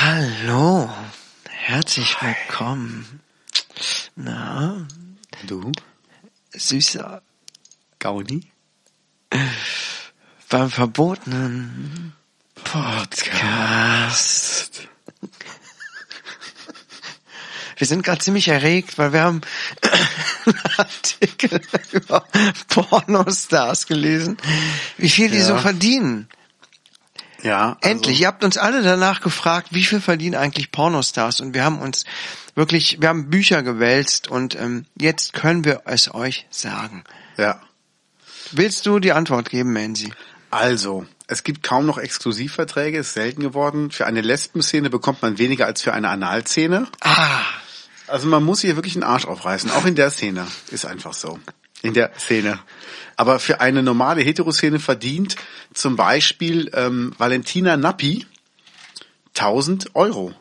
Hallo, herzlich willkommen. Na, Du? süßer, Gauni? Beim verbotenen Podcast. Wir sind gerade ziemlich erregt, weil wir haben einen Artikel über Pornostars gelesen, wie viel die Ja. so verdienen. Ja. Endlich, ihr habt uns alle danach gefragt, wie viel verdienen eigentlich Pornostars und wir haben uns wirklich, wir haben Bücher gewälzt und ähm, jetzt können wir es euch sagen. Also, ja. Willst du die Antwort geben, Mansi? Also, es gibt kaum noch Exklusivverträge, ist selten geworden. Für eine Lesbenszene bekommt man weniger als für eine Analszene. Ah, Also man muss hier wirklich einen Arsch aufreißen, auch in der Szene. Ist einfach so. In der Szene. Aber für eine normale Heteroszene verdient zum Beispiel ähm, Valentina Nappi 1000 Euro.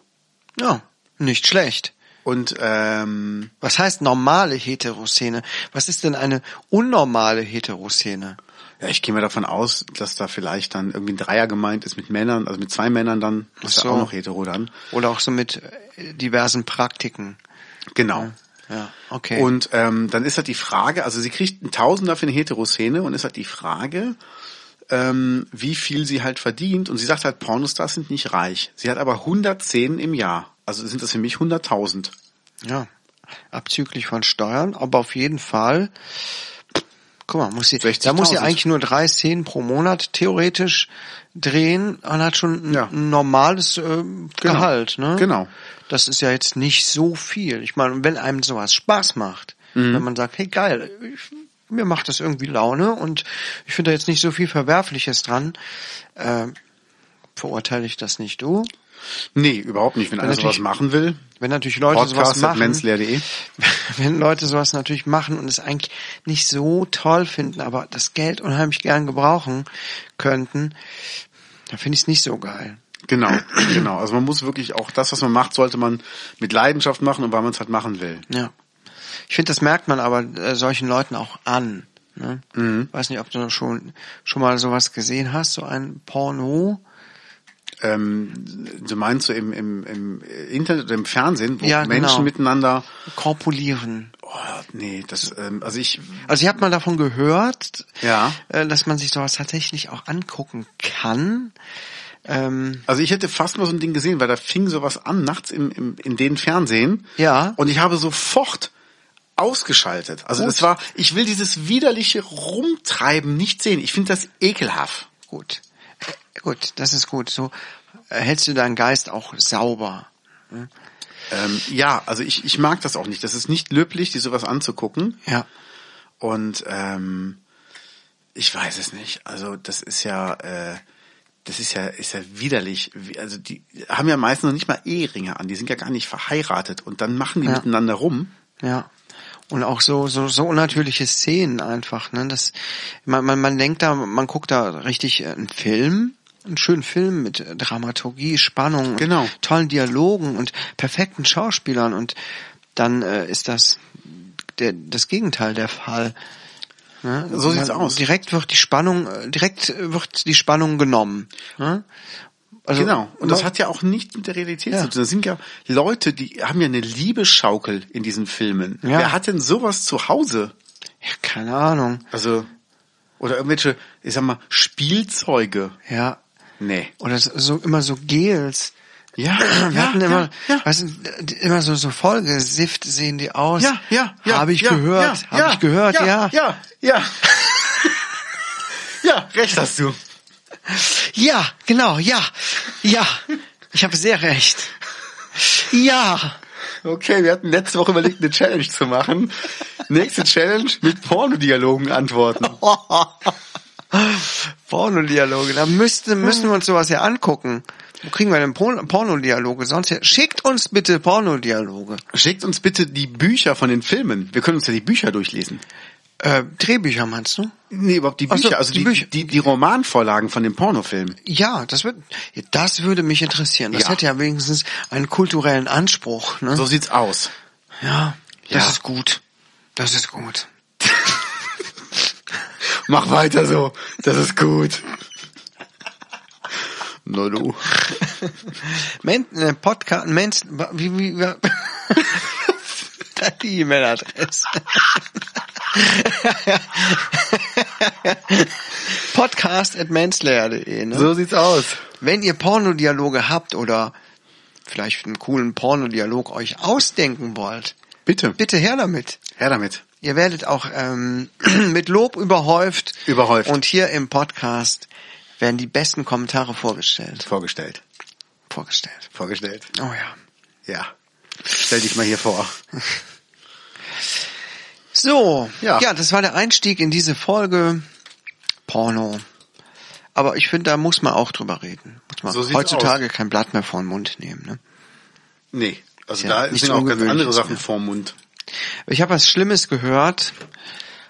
ja, nicht schlecht. Und ähm, Was heißt normale Heteroszene? Was ist denn eine unnormale Heteroszene? Ja, ich gehe mal davon aus, dass da vielleicht dann irgendwie ein Dreier gemeint ist mit Männern, also mit zwei Männern dann. Das ist Ach ja so. auch noch hetero dann. Oder auch so mit äh, diversen Praktiken. Genau. Ja, okay. Und ähm, dann ist halt die Frage, also sie kriegt einen Tausender für eine Heteroszene und ist halt die Frage, ähm, wie viel sie halt verdient. Und sie sagt halt, Pornostars sind nicht reich. Sie hat aber 110 im Jahr. Also sind das für mich 100.000. ja, abzüglich von Steuern, aber auf jeden Fall. Guck mal, muss sie, da 60.000. muss sie eigentlich nur drei Szenen pro Monat theoretisch drehen und hat schon ein, Ja. normales äh, Gehalt, ne? Genau. Das ist ja jetzt nicht so viel. Ich meine, wenn einem sowas Spaß macht, Mhm. wenn man sagt, hey geil, ich, mir macht das irgendwie Laune und ich finde da jetzt nicht so viel Verwerfliches dran, äh, verurteile ich das nicht du. Nee, überhaupt nicht. Wenn einer sowas machen will, Wenn natürlich Leute sowas podcast at machen, wenn Leute sowas natürlich machen und es eigentlich nicht so toll finden, aber das Geld unheimlich gern gebrauchen könnten, dann finde ich es nicht so geil. Genau, genau. Also man muss wirklich auch das, was man macht, sollte man mit Leidenschaft machen und weil man es halt machen will. Ja. Ich finde, das merkt man aber äh, solchen Leuten auch an. Ne? Mhm. Weiß nicht, ob du schon schon mal sowas gesehen hast, so ein Porno. Ähm, du meinst so im, im, im Internet oder im Fernsehen, wo Ja, Menschen genau. miteinander Korpulieren. Oh, nee, das, ähm, also ich, Also ich habe mal davon gehört, Ja. äh, dass man sich sowas tatsächlich auch angucken kann. Ähm, also ich hätte fast mal so ein Ding gesehen, weil da fing sowas an, nachts im, im, in den Fernsehen. Ja. Und ich habe sofort ausgeschaltet. Also Gut. das war, ich will dieses widerliche Rumtreiben nicht sehen. Ich finde das ekelhaft. gut. Gut, das ist gut. So äh, hältst du deinen Geist auch sauber. Ähm, ja, also ich, ich mag das auch nicht. Das ist nicht löblich, dir sowas anzugucken. Ja. Und ähm, ich weiß es nicht. Also das ist ja, äh, das ist ja, ist ja widerlich. Also die haben ja meistens noch nicht mal Eheringe an. Die sind ja gar nicht verheiratet und dann machen die Ja. miteinander rum. Ja. Und auch so, so, so unnatürliche Szenen einfach, ne? Das, man, man, man denkt da, man guckt da richtig äh, einen Film, einen schönen Film mit äh, Dramaturgie, Spannung, Genau. und tollen Dialogen und perfekten Schauspielern und dann äh, ist das der, das Gegenteil der Fall. Ne? So sieht's aus. Direkt wird die Spannung, äh, direkt wird die Spannung genommen. Ne? Also, genau. Und das hat ja auch nichts mit der Realität Ja. zu tun. Das sind ja Leute, die haben ja eine Liebesschaukel in diesen Filmen. Ja. Wer hat denn sowas zu Hause? ja, keine Ahnung. Also, oder irgendwelche, ich sag mal, Spielzeuge. Ja. Nee. Oder so, immer so Gels. Ja, Wir ja, hatten immer, ja, ja. weißt du, immer so, so vollgesifft sehen die aus. Ja, ja, ja. Habe ich ja, gehört, ja, habe ich gehört, ja. Ja, ja, ja. ja, recht hast du. Ja, genau, ja, ja. Ich habe sehr recht. Ja. Okay, wir hatten letzte Woche überlegt, eine Challenge zu machen. Nächste Challenge mit Pornodialogen antworten. Pornodialoge, da müsste, müssen wir uns sowas ja angucken. Wo kriegen wir denn Porn- Pornodialoge? Sonst ja, schickt uns bitte Pornodialoge. Schickt uns bitte die Bücher von den Filmen. Wir können uns ja die Bücher durchlesen. Äh, Drehbücher meinst du? Nee, überhaupt die Ach so, Bücher, also die die, Bücher. die, die Romanvorlagen von dem Pornofilm. Ja, das wird, das würde mich interessieren. Das Ja. hätte ja wenigstens einen kulturellen Anspruch. Ne? So sieht's aus. Ja, das Ja. ist gut. Das ist gut. Mach weiter so. Das ist gut. Na du. Men, äh, Podcast, Mens, wie, wie, wie die E-Mail-Adresse. Podcast at manslayer.de, ne? So sieht's aus. Wenn ihr Pornodialoge habt oder vielleicht einen coolen Pornodialog euch ausdenken wollt, Bitte. bitte her damit. Her damit. Ihr werdet auch ähm, mit Lob überhäuft. Überhäuft. Und hier im Podcast werden die besten Kommentare vorgestellt. Vorgestellt. Vorgestellt. Vorgestellt. Oh ja. Ja. Stell dich mal hier vor. So, ja. Ja. das war der Einstieg in diese Folge Porno. Aber ich finde, da muss man auch drüber reden. Muss man So heutzutage kein Blatt mehr vor den Mund nehmen. Ne? Nee. Also Ja, da sind auch ganz andere Sachen mehr. vorm Mund. Ich habe was Schlimmes gehört.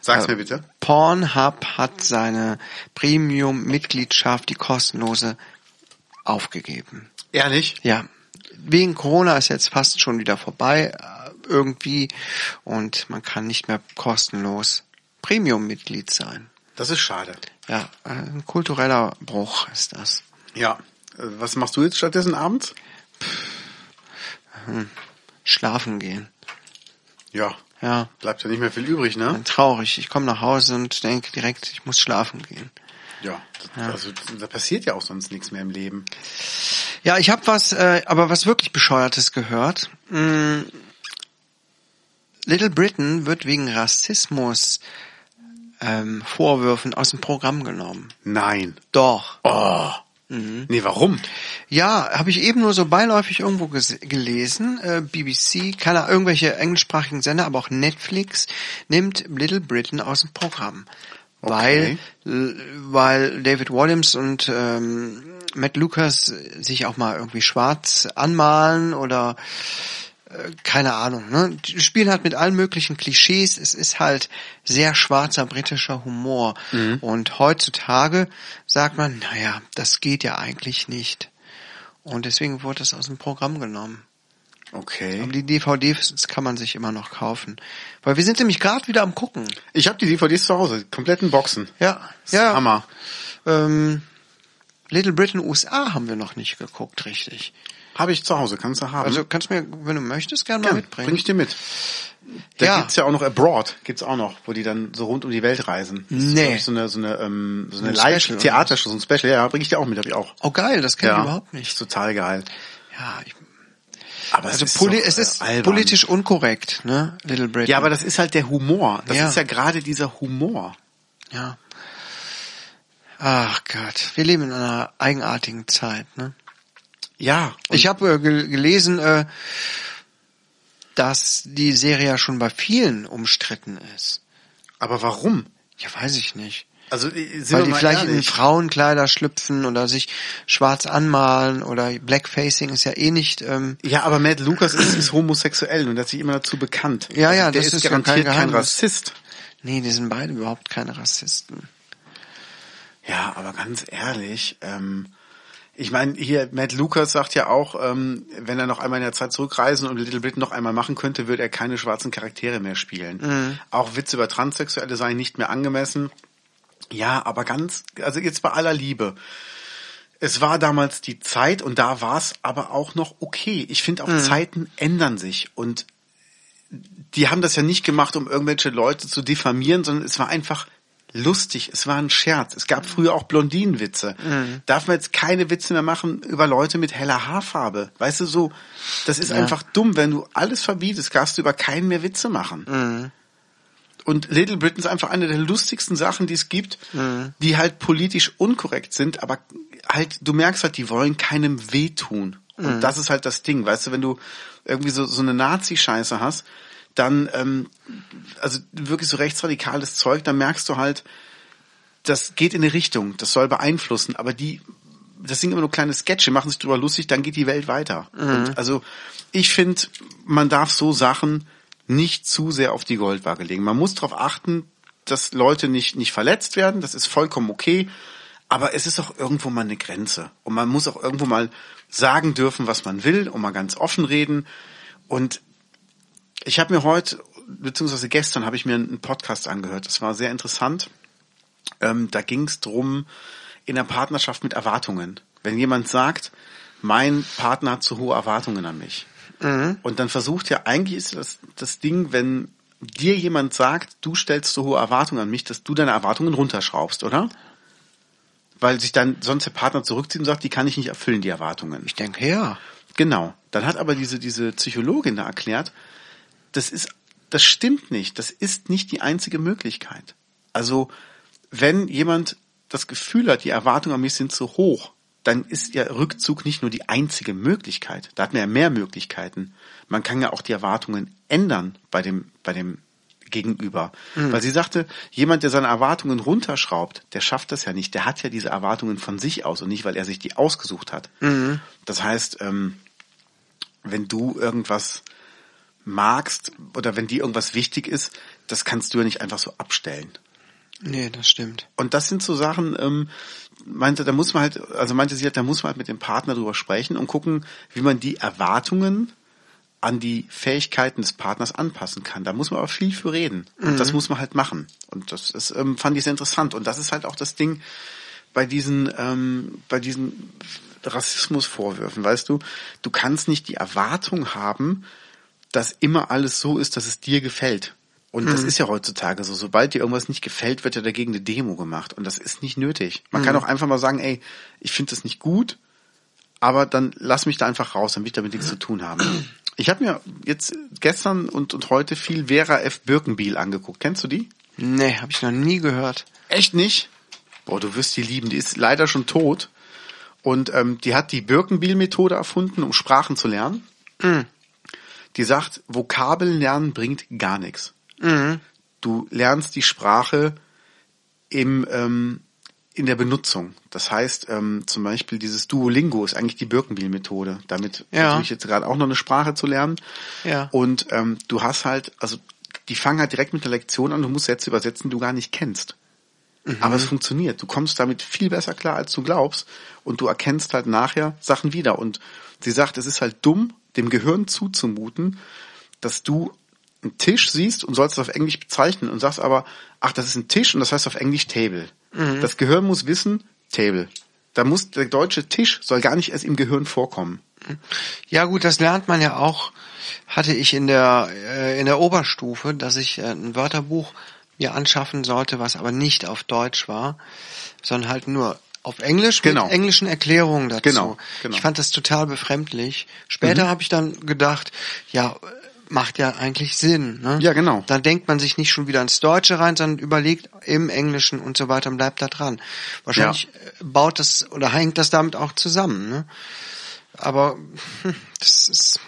Sag's Äh, mir bitte. Pornhub hat seine Premium-Mitgliedschaft, die kostenlose, aufgegeben. Ehrlich? Ja, wegen Corona ist jetzt fast schon wieder vorbei irgendwie und man kann nicht mehr kostenlos Premium-Mitglied sein. Das ist schade. Ja, ein kultureller Bruch ist das. Ja. Was machst du jetzt stattdessen abends? Schlafen gehen. Ja. Ja, Bleibt ja nicht mehr viel übrig, ne? traurig. Ich komme nach Hause und denke direkt, ich muss schlafen gehen. Ja. Das, Also da passiert ja auch sonst nichts mehr im Leben. Ja, ich habe was, äh, aber was wirklich bescheuertes gehört. Mm, Little Britain wird wegen Rassismus ähm, Vorwürfen aus dem Programm genommen. Nein. Doch. Oh. Mhm. Nee, warum? Ja, habe ich eben nur so beiläufig irgendwo gelesen. Äh, BBC, keine irgendwelche englischsprachigen Sender, aber auch Netflix nimmt Little Britain aus dem Programm. Weil, l- weil David Williams und ähm, Matt Lucas sich auch mal irgendwie schwarz anmalen oder äh, keine Ahnung. Ne? Die spielen halt mit allen möglichen Klischees. Es ist halt sehr schwarzer britischer Humor. Und heutzutage sagt man, naja, das geht ja eigentlich nicht. Und deswegen wurde das aus dem Programm genommen. Okay. Aber die DVDs kann man sich immer noch kaufen. Weil wir sind nämlich gerade wieder am gucken. Ich habe die DVDs zu Hause, kompletten Boxen. Ja, Das ist ja. Hammer. Ähm, Little Britain USA haben wir noch nicht geguckt, richtig. Habe ich zu Hause, kannst du haben. Also kannst du mir, wenn du möchtest, gerne mal ja, mitbringen. bring ich dir mit. Da Ja. gibt's ja auch noch Abroad, gibt's auch noch, wo die dann so rund um die Welt reisen. Das ist, Nee. ich, so eine so eine ähm, so eine Ein Live-Theatershow, so ein Special. Ja, bring ich dir auch mit, hab ich auch. Oh geil, das kenne ja, ich überhaupt nicht. Ist total geil. Ja, ich, Aber also es ist, poli doch, es äh, ist albern. politisch unkorrekt, ne? Little Britain. Ja, aber das ist halt der Humor. Das Ja. ist ja gerade dieser Humor. Ja. Ach Gott, wir leben in einer eigenartigen Zeit, ne? Ja. und- Ich habe äh, gel- gelesen, äh, dass die Serie ja schon bei vielen umstritten ist. aber warum? Ja, weiß ich nicht. Also äh, Weil die vielleicht in ehrlich. Frauenkleider schlüpfen oder sich schwarz anmalen oder Blackfacing ist ja eh nicht. Ähm, Ja, aber Matt Lucas ist, ist homosexuell und hat sich immer dazu bekannt. Ja, ja, der das ist, ist ja garantiert kein kein. Rassist. nee, die sind beide überhaupt keine Rassisten. Ja, aber ganz ehrlich, ähm, ich meine, hier Matt Lucas sagt ja auch, ähm, wenn er noch einmal in der Zeit zurückreisen und Little Britain noch einmal machen könnte, würde er keine schwarzen Charaktere mehr spielen. Mhm. Auch Witze über Transsexuelle seien nicht mehr angemessen. Ja, aber ganz, also jetzt bei aller Liebe. Es war damals die Zeit und da war es aber auch noch okay. Ich finde auch Mhm. Zeiten ändern sich und die haben das ja nicht gemacht, um irgendwelche Leute zu diffamieren, sondern es war einfach lustig. Es war ein Scherz. Es gab früher auch Blondinenwitze. Darf man jetzt keine Witze mehr machen über Leute mit heller Haarfarbe? Weißt du so, das ist einfach dumm. Wenn du alles verbietest, darfst du über keinen mehr Witze machen. Und Little Britain ist einfach eine der lustigsten Sachen, die es gibt, die halt politisch unkorrekt sind, aber halt, du merkst halt, die wollen keinem wehtun. Und das ist halt das Ding, weißt du, wenn du irgendwie so, so eine Nazi-Scheiße hast, dann, ähm, also wirklich so rechtsradikales Zeug, dann merkst du halt, das geht in eine Richtung, das soll beeinflussen, aber die, das sind immer nur kleine Sketche, machen sich drüber lustig, dann geht die Welt weiter. Und also ich finde, man darf so Sachen nicht zu sehr auf die Goldwaage legen. Man muss darauf achten, dass Leute nicht, nicht verletzt werden. Das ist vollkommen okay. Aber es ist auch irgendwo mal eine Grenze. Und man muss auch irgendwo mal sagen dürfen, was man will und mal ganz offen reden. Und ich habe mir heute, beziehungsweise gestern, habe ich mir einen Podcast angehört. Das war sehr interessant. Ähm, da ging es drum in der Partnerschaft mit Erwartungen. Wenn jemand sagt, mein Partner hat zu hohe Erwartungen an mich. Mhm. Und dann versucht ja, eigentlich ist das, das Ding, wenn dir jemand sagt, du stellst zu hohe Erwartungen an mich, dass du deine Erwartungen runterschraubst, oder? Weil sich dann sonst der Partner zurückzieht und sagt, die kann ich nicht erfüllen, die Erwartungen. Ich denke, ja. Genau. Dann hat aber diese, diese Psychologin da erklärt, das ist, das stimmt nicht. Das ist nicht die einzige Möglichkeit. Also, wenn jemand das Gefühl hat, die Erwartungen an mich sind zu hoch, dann ist ja Rückzug nicht nur die einzige Möglichkeit. Da hat man ja mehr Möglichkeiten. Man kann ja auch die Erwartungen ändern bei dem, bei dem Gegenüber. Mhm. Weil sie sagte, jemand, der seine Erwartungen runterschraubt, der schafft das ja nicht. Der hat ja diese Erwartungen von sich aus und nicht, weil er sich die ausgesucht hat. Mhm. Das heißt, ähm, wenn du irgendwas magst oder wenn dir irgendwas wichtig ist, das kannst du ja nicht einfach so abstellen. Nee, das stimmt. Und das sind so Sachen, ähm, meinte, da muss man halt, also meinte sie halt, da muss man halt mit dem Partner drüber sprechen und gucken, wie man die Erwartungen an die Fähigkeiten des Partners anpassen kann. Da muss man aber viel für reden. Und mhm. das muss man halt machen. Und das ist, ähm, fand ich sehr interessant. Und das ist halt auch das Ding bei diesen, ähm, bei diesen Rassismusvorwürfen, weißt du, du kannst nicht die Erwartung haben, dass immer alles so ist, dass es dir gefällt. Und das mhm. ist ja heutzutage so. Sobald dir irgendwas nicht gefällt, wird ja dagegen eine Demo gemacht. Und das ist nicht nötig. Man mhm. kann auch einfach mal sagen, ey, ich finde das nicht gut, aber dann lass mich da einfach raus, dann will ich damit nichts zu tun haben. Ich habe mir jetzt gestern und, und heute viel Vera F. Birkenbiel angeguckt. Kennst du die? Nee, habe ich noch nie gehört. Echt nicht? Boah, du wirst die lieben. Die ist leider schon tot. Und ähm, die hat die Birkenbiel-Methode erfunden, um Sprachen zu lernen. Mhm. Die sagt, Vokabeln lernen bringt gar nichts. Mhm. Du lernst die Sprache im, ähm, in der Benutzung. Das heißt, ähm, zum Beispiel dieses Duolingo ist eigentlich die Birkenbiel-Methode. Damit ja. versuche ich jetzt gerade auch noch eine Sprache zu lernen. Ja. Und ähm, du hast halt, also die fangen halt direkt mit der Lektion an, du musst Sätze übersetzen, die du gar nicht kennst. Mhm. Aber es funktioniert. Du kommst damit viel besser klar, als du glaubst. Und du erkennst halt nachher Sachen wieder. Und sie sagt, es ist halt dumm, dem Gehirn zuzumuten, dass du einen Tisch siehst und sollst es auf Englisch bezeichnen und sagst aber, ach, das ist ein Tisch und das heißt auf Englisch Table. Mhm. Das Gehirn muss wissen, Table. Da muss der deutsche Tisch soll gar nicht erst im Gehirn vorkommen. Ja gut, das lernt man ja auch. Hatte ich in der äh, in der Oberstufe, dass ich äh, ein Wörterbuch mir anschaffen sollte, was aber nicht auf Deutsch war, sondern halt nur auf Englisch genau. mit englischen Erklärungen dazu. Genau, genau. Ich fand das total befremdlich. Später mhm. habe ich dann gedacht, ja, macht ja eigentlich Sinn. Ne? Ja, genau. Dann denkt man sich nicht schon wieder ins Deutsche rein, sondern überlegt im Englischen und so weiter und bleibt da dran. Wahrscheinlich ja. Äh, baut das oder hängt das damit auch zusammen. Ne? Aber hm, das ist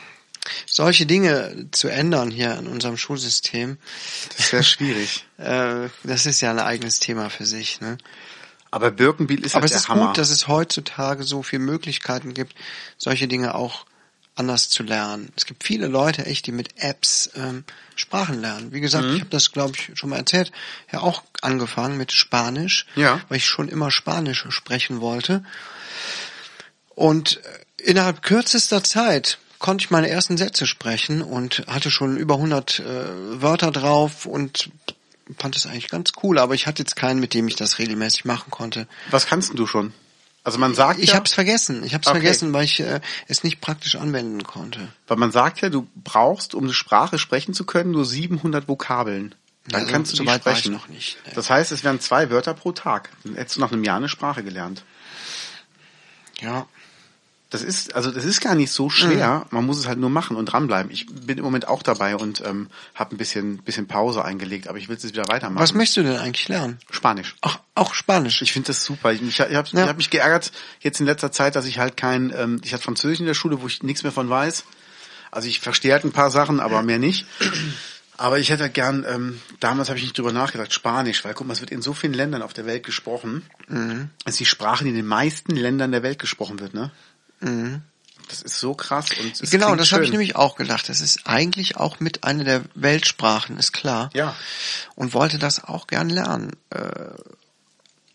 solche Dinge zu ändern hier in unserem Schulsystem. Das ist sehr schwierig. Äh, das ist ja ein eigenes Thema für sich. Ne? Aber Birkenbiel ist Aber halt es ist Hammer. gut, dass es heutzutage so viele Möglichkeiten gibt, solche Dinge auch anders zu lernen. Es gibt viele Leute echt, die mit Apps ähm, Sprachen lernen. Wie gesagt, mhm. ich habe das, glaube ich, schon mal erzählt, ja auch angefangen mit Spanisch, ja. weil ich schon immer Spanisch sprechen wollte. Und äh, innerhalb kürzester Zeit konnte ich meine ersten Sätze sprechen und hatte schon über 100 äh, Wörter drauf und fand es eigentlich ganz cool, aber ich hatte jetzt keinen, mit dem ich das regelmäßig machen konnte. Was kannst du schon? Also man sagt ich ja, habe es vergessen. Ich habe es okay. vergessen, weil ich äh, es nicht praktisch anwenden konnte. Weil man sagt ja, du brauchst, um eine Sprache sprechen zu können, nur 700 Vokabeln. Dann also, kannst du so die sprechen. noch nicht. Nee. Das heißt, es wären zwei Wörter pro Tag. Dann hättest du nach einem Jahr eine Sprache gelernt. Ja. Das ist, also das ist gar nicht so schwer. Mhm. Man muss es halt nur machen und dranbleiben. Ich bin im Moment auch dabei und ähm, habe ein bisschen, bisschen Pause eingelegt, aber ich will es wieder weitermachen. Was möchtest du denn eigentlich lernen? Spanisch. Ach, auch Spanisch. Ich finde das super. Ich, ich, habe ja. ich hab mich geärgert jetzt in letzter Zeit, dass ich halt kein, ähm, ich hatte Französisch in der Schule, wo ich nichts mehr von weiß. Also ich verstehe halt ein paar Sachen, aber mehr nicht. Aber ich hätte gern, ähm, damals habe ich nicht drüber nachgedacht, Spanisch, weil guck mal, es wird in so vielen Ländern auf der Welt gesprochen. Mhm. Es ist die Sprache, die in den meisten Ländern der Welt gesprochen wird, ne? Mhm. Das ist so krass und es Genau, das habe ich nämlich auch gedacht. Das ist eigentlich auch mit einer der Weltsprachen, ist klar. Ja. Und wollte das auch gern lernen. Äh,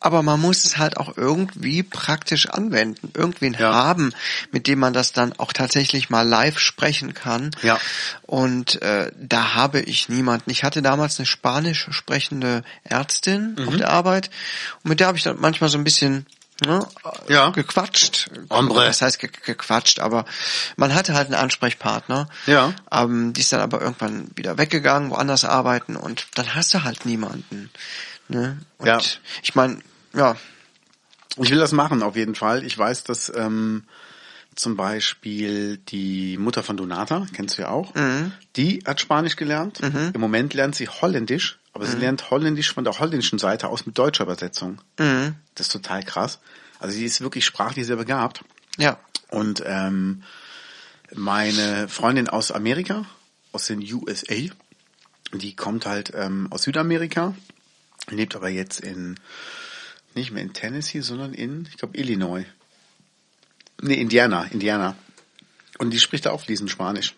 Aber man muss es halt auch irgendwie praktisch anwenden. Irgendwen Ja. haben, mit dem man das dann auch tatsächlich mal live sprechen kann. Ja. Und äh, da habe ich niemanden. Ich hatte damals eine spanisch sprechende Ärztin Mhm. auf der Arbeit und mit der habe ich dann manchmal so ein bisschen ne, Ja. gequatscht. Hombre. Das heißt ge gequatscht, aber man hatte halt einen Ansprechpartner. Ja. Ähm, die ist dann aber irgendwann wieder weggegangen, woanders arbeiten und dann hast du halt niemanden. Ne? Und Ja. ich meine, ja, Ich will das machen, auf jeden Fall. Ich weiß, dass ähm, zum Beispiel die Mutter von Donata, kennst du ja auch, die hat Spanisch gelernt. Im Moment lernt sie Holländisch, aber sie lernt Holländisch von der holländischen Seite aus mit deutscher Übersetzung. Das ist total krass. Also sie ist wirklich sprachlich sehr begabt. ja, Und ähm, meine Freundin aus Amerika, aus den USA, die kommt halt ähm, aus Südamerika, lebt aber jetzt in, nicht mehr in Tennessee, sondern in, ich glaube, Illinois. Nee, Indiana, Indiana. Und die spricht da auch fließend Spanisch.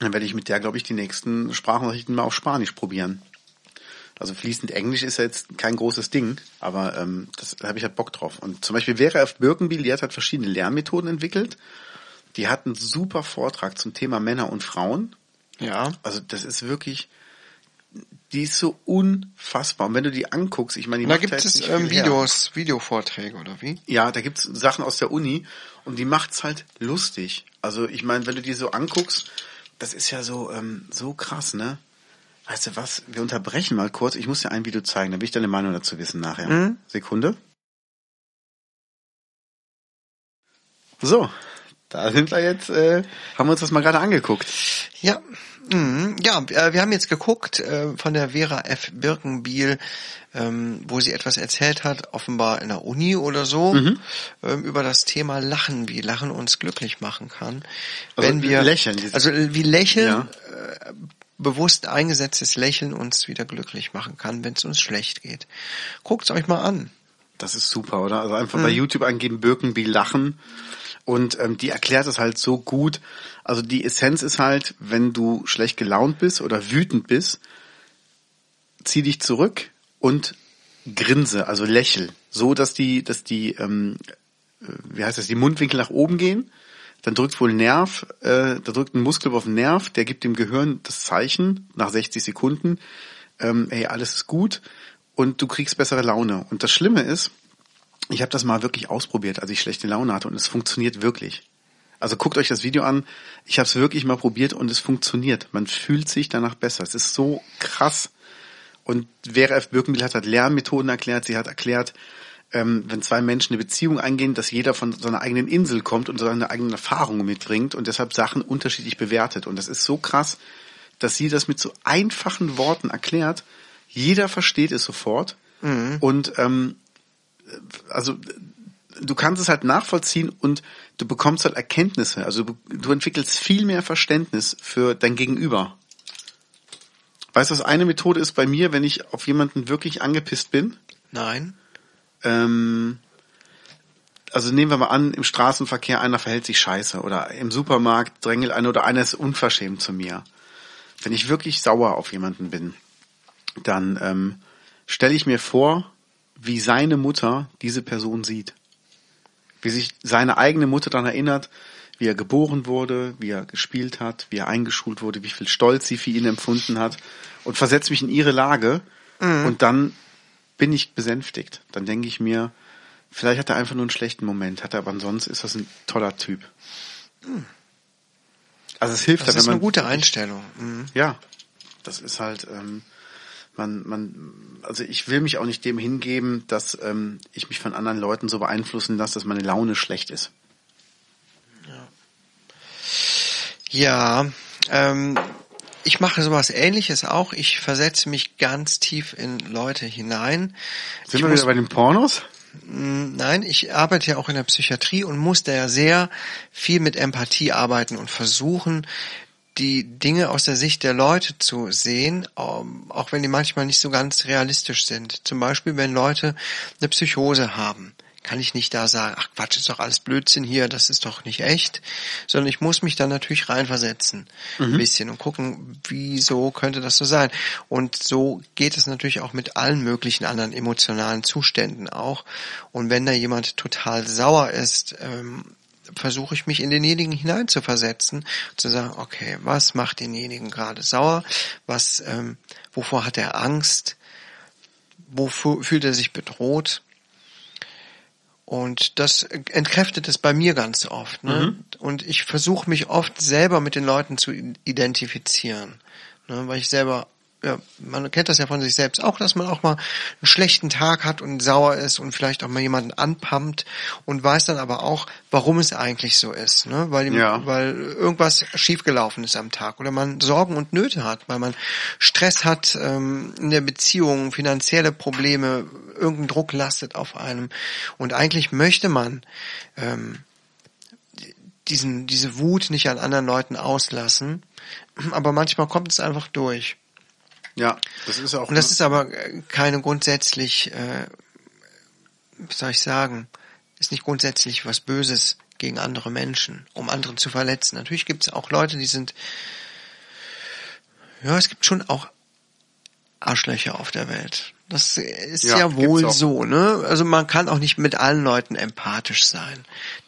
Dann werde ich mit der, glaube ich, die nächsten Sprachnachrichten mal auf Spanisch probieren. Also fließend Englisch ist ja jetzt kein großes Ding, aber ähm, das da habe ich halt Bock drauf. Und zum Beispiel Vera F. Birkenbiel, die hat halt verschiedene Lernmethoden entwickelt. Die hat einen super Vortrag zum Thema Männer und Frauen. ja. Also das ist wirklich, die ist so unfassbar. Und wenn du die anguckst, ich meine, die da macht gibt jetzt es ähm, viel her. Videos, Videovorträge oder wie? Ja, da gibt's Sachen aus der Uni und die macht's halt lustig. Also ich meine, wenn du die so anguckst, das ist ja so ähm, so krass, ne? Weißt du was? Wir unterbrechen mal kurz. Ich muss dir ein Video zeigen, dann will ich deine Meinung dazu wissen nachher. Mhm. Sekunde. So, da sind wir jetzt, äh, haben wir uns das mal gerade angeguckt. Ja, mhm. ja, äh, wir haben jetzt geguckt äh, von der Vera F. Birkenbiel, ähm, wo sie etwas erzählt hat, offenbar in der Uni oder so, Mhm. ähm, über das Thema Lachen, wie Lachen uns glücklich machen kann. Also wenn wir Lächeln, also wie Lächeln, Ja. äh, bewusst eingesetztes Lächeln uns wieder glücklich machen kann, wenn es uns schlecht geht. Guckt's euch mal an. Das ist super, oder? Also einfach bei YouTube eingeben, Birkenbiel lachen. Und ähm, die erklärt es halt so gut. Also die Essenz ist halt, wenn du schlecht gelaunt bist oder wütend bist, zieh dich zurück und grinse, also lächel. So, dass die, dass die, ähm, äh, wie heißt das, die Mundwinkel nach oben gehen. Dann drückt wohl Nerv, äh, da drückt ein Muskel auf den Nerv, der gibt dem Gehirn das Zeichen nach 60 Sekunden, ähm, hey, alles ist gut und du kriegst bessere Laune. Und das Schlimme ist, ich habe das mal wirklich ausprobiert, als ich schlechte Laune hatte und es funktioniert wirklich. Also guckt euch das Video an. Ich habe es wirklich mal probiert und es funktioniert. Man fühlt sich danach besser. Es ist so krass. Und Vera F. Birkenbiel hat halt Lernmethoden erklärt. Sie hat erklärt, ähm, wenn zwei Menschen eine Beziehung eingehen, dass jeder von seiner eigenen Insel kommt und seine eigenen Erfahrungen mitbringt und deshalb Sachen unterschiedlich bewertet. Und das ist so krass, dass sie das mit so einfachen Worten erklärt. Jeder versteht es sofort. Und ähm, also du kannst es halt nachvollziehen und du bekommst halt Erkenntnisse. Also du, du entwickelst viel mehr Verständnis für dein Gegenüber. Weißt du, was eine Methode ist bei mir, wenn ich auf jemanden wirklich angepisst bin? Nein. Ähm, also nehmen wir mal an, im Straßenverkehr einer verhält sich scheiße oder im Supermarkt drängelt einer oder einer ist unverschämt zu mir. Wenn ich wirklich sauer auf jemanden bin, dann ähm, stelle ich mir vor, wie seine Mutter diese Person sieht. Wie sich seine eigene Mutter daran erinnert, wie er geboren wurde, wie er gespielt hat, wie er eingeschult wurde, wie viel Stolz sie für ihn empfunden hat und versetze mich in ihre Lage und dann bin ich besänftigt. Dann denke ich mir, vielleicht hat er einfach nur einen schlechten Moment, hat er, aber ansonsten ist das ein toller Typ. Also es hilft, Das ja, ist wenn man eine gute Einstellung. Mhm. ja, das ist halt, ähm, man, man, also ich will mich auch nicht dem hingeben, dass ähm, ich mich von anderen Leuten so beeinflussen lasse, dass meine Laune schlecht ist. Ja, ähm, ich mache sowas ähnliches auch. Ich versetze mich ganz tief in Leute hinein. Sind ich wir muss, wieder bei den Pornos? Nein, ich arbeite ja auch in der Psychiatrie und muss da ja sehr viel mit Empathie arbeiten und versuchen, die Dinge aus der Sicht der Leute zu sehen, ähm, auch wenn die manchmal nicht so ganz realistisch sind. Zum Beispiel, wenn Leute eine Psychose haben, kann ich nicht da sagen, ach Quatsch, ist doch alles Blödsinn hier, das ist doch nicht echt, sondern ich muss mich dann natürlich reinversetzen, mhm. ein bisschen und gucken, wieso könnte das so sein. Und so geht es natürlich auch mit allen möglichen anderen emotionalen Zuständen auch. Und wenn da jemand total sauer ist, ähm, versuche ich mich in denjenigen hineinzuversetzen, zu sagen, okay, was macht denjenigen gerade sauer, was, ähm, wovor hat er Angst, wofür fühlt er sich bedroht. Und das entkräftet es bei mir ganz oft. Ne? Mhm. Und ich versuche mich oft selber mit den Leuten zu identifizieren, ne? weil ich selber ja, man kennt das ja von sich selbst auch, dass man auch mal einen schlechten Tag hat und sauer ist und vielleicht auch mal jemanden anpumpt und weiß dann aber auch, warum es eigentlich so ist, ne? Weil, ja. weil irgendwas schiefgelaufen ist am Tag oder man Sorgen und Nöte hat, weil man Stress hat ähm, in der Beziehung, finanzielle Probleme, irgendein Druck lastet auf einem und eigentlich möchte man ähm, diesen diese Wut nicht an anderen Leuten auslassen, aber manchmal kommt es einfach durch. Ja, das ist auch. Und das ist aber keine grundsätzlich, äh, wie soll ich sagen, ist nicht grundsätzlich was Böses gegen andere Menschen, um anderen zu verletzen. Natürlich gibt es auch Leute, die sind, ja, es gibt schon auch Arschlöcher auf der Welt. Das ist ja, ja wohl so, ne? Also man kann auch nicht mit allen Leuten empathisch sein.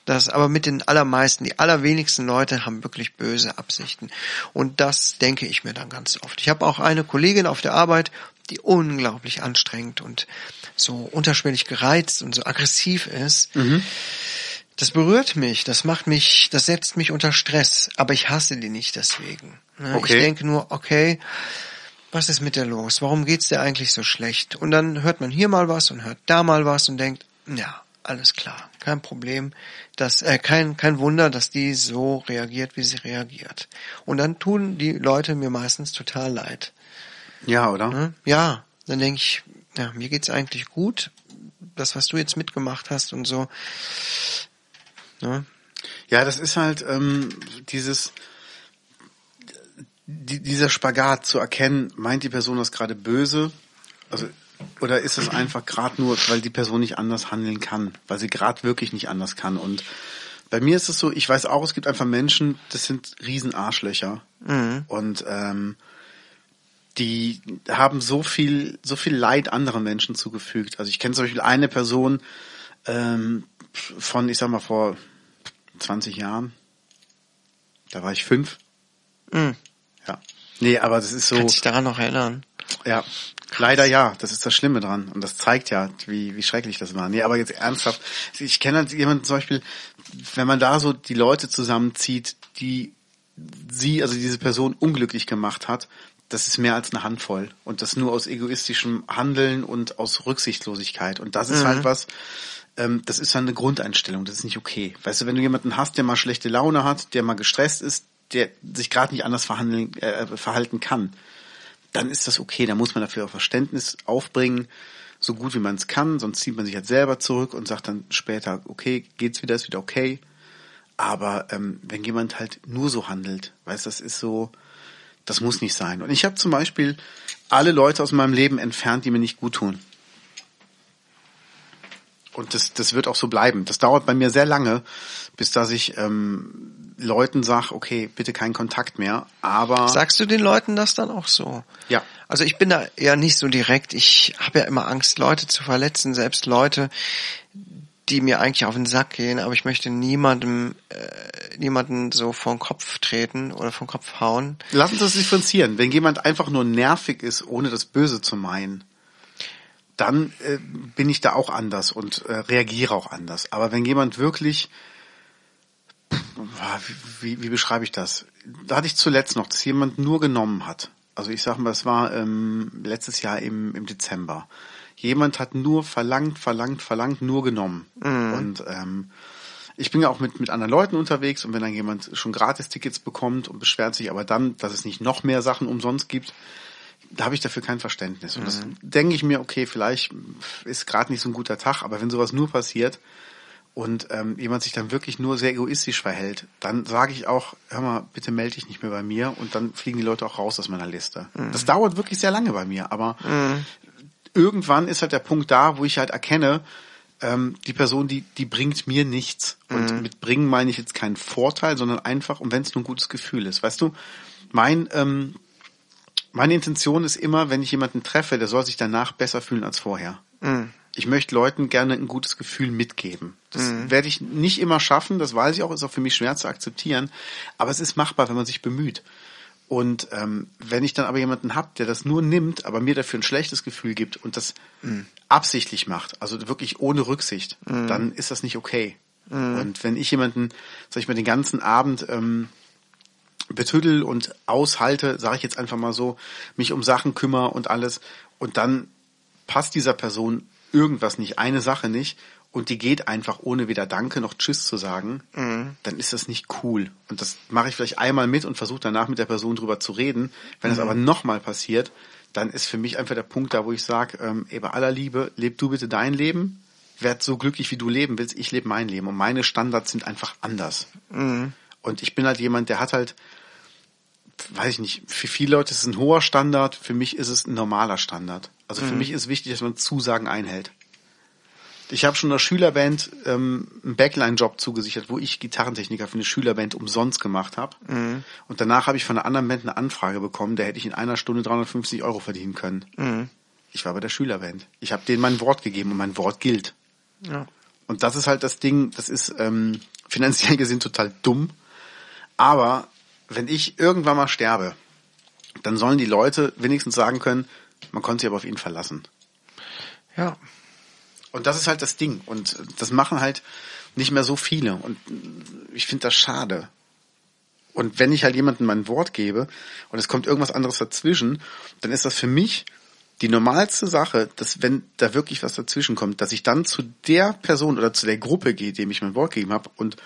Das, aber mit den allermeisten, die allerwenigsten Leute haben wirklich böse Absichten. Und das denke ich mir dann ganz oft. Ich habe auch eine Kollegin auf der Arbeit, die unglaublich anstrengend und so unterschwellig gereizt und so aggressiv ist. Mhm. Das berührt mich, das macht mich, das setzt mich unter Stress, aber ich hasse die nicht deswegen. Ne? Okay. Ich denke nur, okay, was ist mit der los? Warum geht's dir eigentlich so schlecht? Und dann hört man hier mal was und hört da mal was und denkt, ja, alles klar, kein Problem, dass äh, kein kein Wunder, dass die so reagiert, wie sie reagiert. Und dann tun die Leute mir meistens total leid. Ja, oder? Ne? Ja, dann denke ich, ja, mir geht's eigentlich gut. Das, was du jetzt mitgemacht hast und so. Ne? Ja, das ist halt ähm, dieses die, dieser Spagat zu erkennen, meint die Person das gerade böse? Also oder ist es einfach gerade nur, weil die Person nicht anders handeln kann, weil sie gerade wirklich nicht anders kann? Und bei mir ist es so, ich weiß auch, es gibt einfach Menschen, das sind Riesenarschlöcher. Mhm. Und ähm, die haben so viel, so viel Leid anderen Menschen zugefügt. Also ich kenne zum Beispiel eine Person ähm, von, ich sag mal, vor 20 Jahren. Da war ich fünf. Mhm. Ja. Nee, aber das ist so. Kannst dich daran noch erinnern? Ja. Leider ja, das ist das Schlimme dran. Und das zeigt ja, wie, wie schrecklich das war. Nee, aber jetzt ernsthaft. Ich kenne halt jemanden zum Beispiel, wenn man da so die Leute zusammenzieht, die sie, also diese Person unglücklich gemacht hat, das ist mehr als eine Handvoll. Und das nur aus egoistischem Handeln und aus Rücksichtslosigkeit. Und das ist halt mhm. halt was, ähm, das ist dann eine Grundeinstellung, das ist nicht okay. Weißt du, wenn du jemanden hast, der mal schlechte Laune hat, der mal gestresst ist, der sich gerade nicht anders verhandeln, äh, verhalten kann, dann ist das okay. Da muss man dafür auch Verständnis aufbringen, so gut wie man es kann. Sonst zieht man sich halt selber zurück und sagt dann später, okay, geht's wieder, ist wieder okay. Aber ähm, wenn jemand halt nur so handelt, weißt, das ist so, das muss nicht sein. Und ich habe zum Beispiel alle Leute aus meinem Leben entfernt, die mir nicht gut tun. Und das, das wird auch so bleiben. Das dauert bei mir sehr lange, bis dass ich ähm, Leuten sag, okay, bitte keinen Kontakt mehr, aber... Sagst du den Leuten das dann auch so? Ja. Also ich bin da ja nicht so direkt. Ich habe ja immer Angst, Leute zu verletzen, selbst Leute, die mir eigentlich auf den Sack gehen, aber ich möchte niemandem, äh, niemanden so vom Kopf treten oder vom Kopf hauen. Lass uns das differenzieren. Wenn jemand einfach nur nervig ist, ohne das Böse zu meinen, dann äh, bin ich da auch anders und äh, reagiere auch anders. Aber wenn jemand wirklich wie, wie beschreibe ich das? Da hatte ich zuletzt noch, dass jemand nur genommen hat. Also ich sag mal, es war ähm, letztes Jahr im, im Dezember. Jemand hat nur verlangt, verlangt, verlangt, nur genommen. Mhm. Und ähm, ich bin ja auch mit, mit anderen Leuten unterwegs und wenn dann jemand schon Gratis-Tickets bekommt und beschwert sich aber dann, dass es nicht noch mehr Sachen umsonst gibt, da habe ich dafür kein Verständnis. Und mhm. das denke ich mir, okay, vielleicht ist gerade nicht so ein guter Tag, aber wenn sowas nur passiert, und ähm, jemand sich dann wirklich nur sehr egoistisch verhält, dann sage ich auch, hör mal, bitte melde dich nicht mehr bei mir und dann fliegen die Leute auch raus aus meiner Liste. Mhm. Das dauert wirklich sehr lange bei mir, aber mhm. irgendwann ist halt der Punkt da, wo ich halt erkenne, ähm, die Person, die, die bringt mir nichts. Und mhm. mit bringen meine ich jetzt keinen Vorteil, sondern einfach, und wenn es nur ein gutes Gefühl ist. Weißt du, mein, ähm, meine Intention ist immer, wenn ich jemanden treffe, der soll sich danach besser fühlen als vorher. Mhm. Ich möchte Leuten gerne ein gutes Gefühl mitgeben. Das mhm. werde ich nicht immer schaffen, das weiß ich auch, ist auch für mich schwer zu akzeptieren. Aber es ist machbar, wenn man sich bemüht. Und ähm, wenn ich dann aber jemanden hab, der das nur nimmt, aber mir dafür ein schlechtes Gefühl gibt und das mhm. absichtlich macht, also wirklich ohne Rücksicht, mhm. dann ist das nicht okay. Mhm. Und wenn ich jemanden, sag ich mal, den ganzen Abend ähm, betüdel und aushalte, sage ich jetzt einfach mal so, mich um Sachen kümmere und alles, und dann passt dieser Person irgendwas nicht, eine Sache nicht, und die geht einfach ohne weder Danke noch Tschüss zu sagen, mhm. dann ist das nicht cool. Und das mache ich vielleicht einmal mit und versuche danach mit der Person drüber zu reden. Wenn das mhm. aber nochmal passiert, dann ist für mich einfach der Punkt da, wo ich sage, ähm, ey, bei aller Liebe, leb du bitte dein Leben, werd so glücklich, wie du leben willst, ich lebe mein Leben. Und meine Standards sind einfach anders. Mhm. Und ich bin halt jemand, der hat halt, weiß ich nicht, für viele Leute ist es ein hoher Standard, für mich ist es ein normaler Standard. Also für mhm. mich ist wichtig, dass man Zusagen einhält. Ich habe schon einer Schülerband ähm, einen Backline-Job zugesichert, wo ich Gitarrentechniker für eine Schülerband umsonst gemacht habe. Mhm. Und danach habe ich von einer anderen Band eine Anfrage bekommen, da hätte ich in einer Stunde 350 Euro verdienen können. Mhm. Ich war bei der Schülerband. Ich habe denen mein Wort gegeben und mein Wort gilt. Ja. Und das ist halt das Ding, das ist ähm, finanziell gesehen total dumm. Aber wenn ich irgendwann mal sterbe, dann sollen die Leute wenigstens sagen können, man konnte sich aber auf ihn verlassen. Ja. Und das ist halt das Ding. Und das machen halt nicht mehr so viele. Und ich finde das schade. Und wenn ich halt jemandem mein Wort gebe und es kommt irgendwas anderes dazwischen, dann ist das für mich die normalste Sache, dass wenn da wirklich was dazwischen kommt, dass ich dann zu der Person oder zu der Gruppe gehe, dem ich mein Wort gegeben habe und